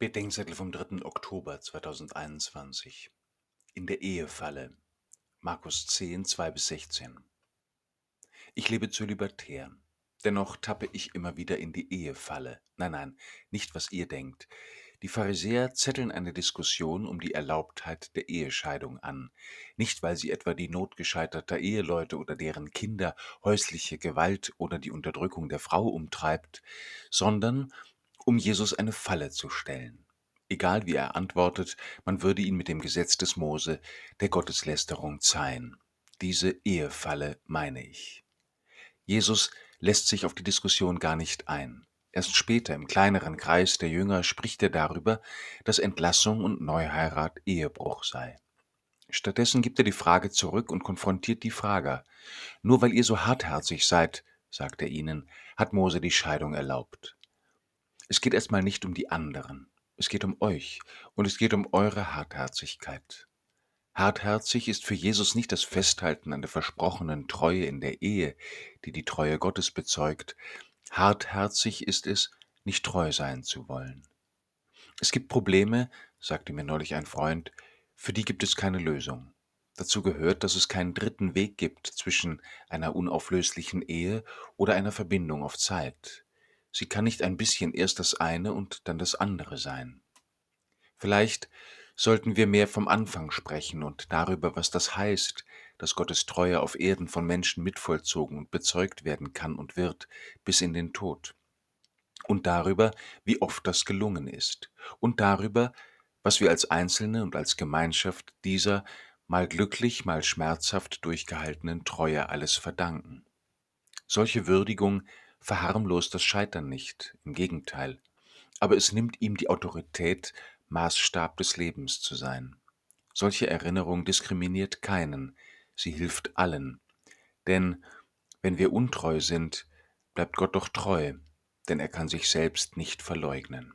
Bedenkzettel vom 3. Oktober 2021 In der Ehefalle Markus 10, 2 bis 16 Ich lebe zölibatär, dennoch tappe ich immer wieder in die Ehefalle. Nein, nein, nicht was ihr denkt. Die Pharisäer zetteln eine Diskussion um die Erlaubtheit der Ehescheidung an, nicht weil sie etwa die Not gescheiterter Eheleute oder deren Kinder, häusliche Gewalt oder die Unterdrückung der Frau umtreibt, sondern um Jesus eine Falle zu stellen. Egal wie er antwortet, man würde ihn mit dem Gesetz des Mose der Gotteslästerung zeihen. Diese Ehefalle meine ich. Jesus lässt sich auf die Diskussion gar nicht ein. Erst später im kleineren Kreis der Jünger spricht er darüber, dass Entlassung und Neuheirat Ehebruch sei. Stattdessen gibt er die Frage zurück und konfrontiert die Frager. Nur weil ihr so hartherzig seid, sagt er ihnen, hat Mose die Scheidung erlaubt. Es geht erstmal nicht um die anderen, es geht um euch und es geht um eure Hartherzigkeit. Hartherzig ist für Jesus nicht das Festhalten an der versprochenen Treue in der Ehe, die die Treue Gottes bezeugt. Hartherzig ist es, nicht treu sein zu wollen. Es gibt Probleme, sagte mir neulich ein Freund, für die gibt es keine Lösung. Dazu gehört, dass es keinen dritten Weg gibt zwischen einer unauflöslichen Ehe oder einer Verbindung auf Zeit. Sie kann nicht ein bisschen erst das eine und dann das andere sein. Vielleicht sollten wir mehr vom Anfang sprechen und darüber, was das heißt, dass Gottes Treue auf Erden von Menschen mitvollzogen und bezeugt werden kann und wird, bis in den Tod. Und darüber, wie oft das gelungen ist. Und darüber, was wir als Einzelne und als Gemeinschaft dieser mal glücklich, mal schmerzhaft durchgehaltenen Treue alles verdanken. Solche Würdigung verharmlost das Scheitern nicht, im Gegenteil, aber es nimmt ihm die Autorität, Maßstab des Lebens zu sein. Solche Erinnerung diskriminiert keinen, sie hilft allen. Denn wenn wir untreu sind, bleibt Gott doch treu, denn er kann sich selbst nicht verleugnen.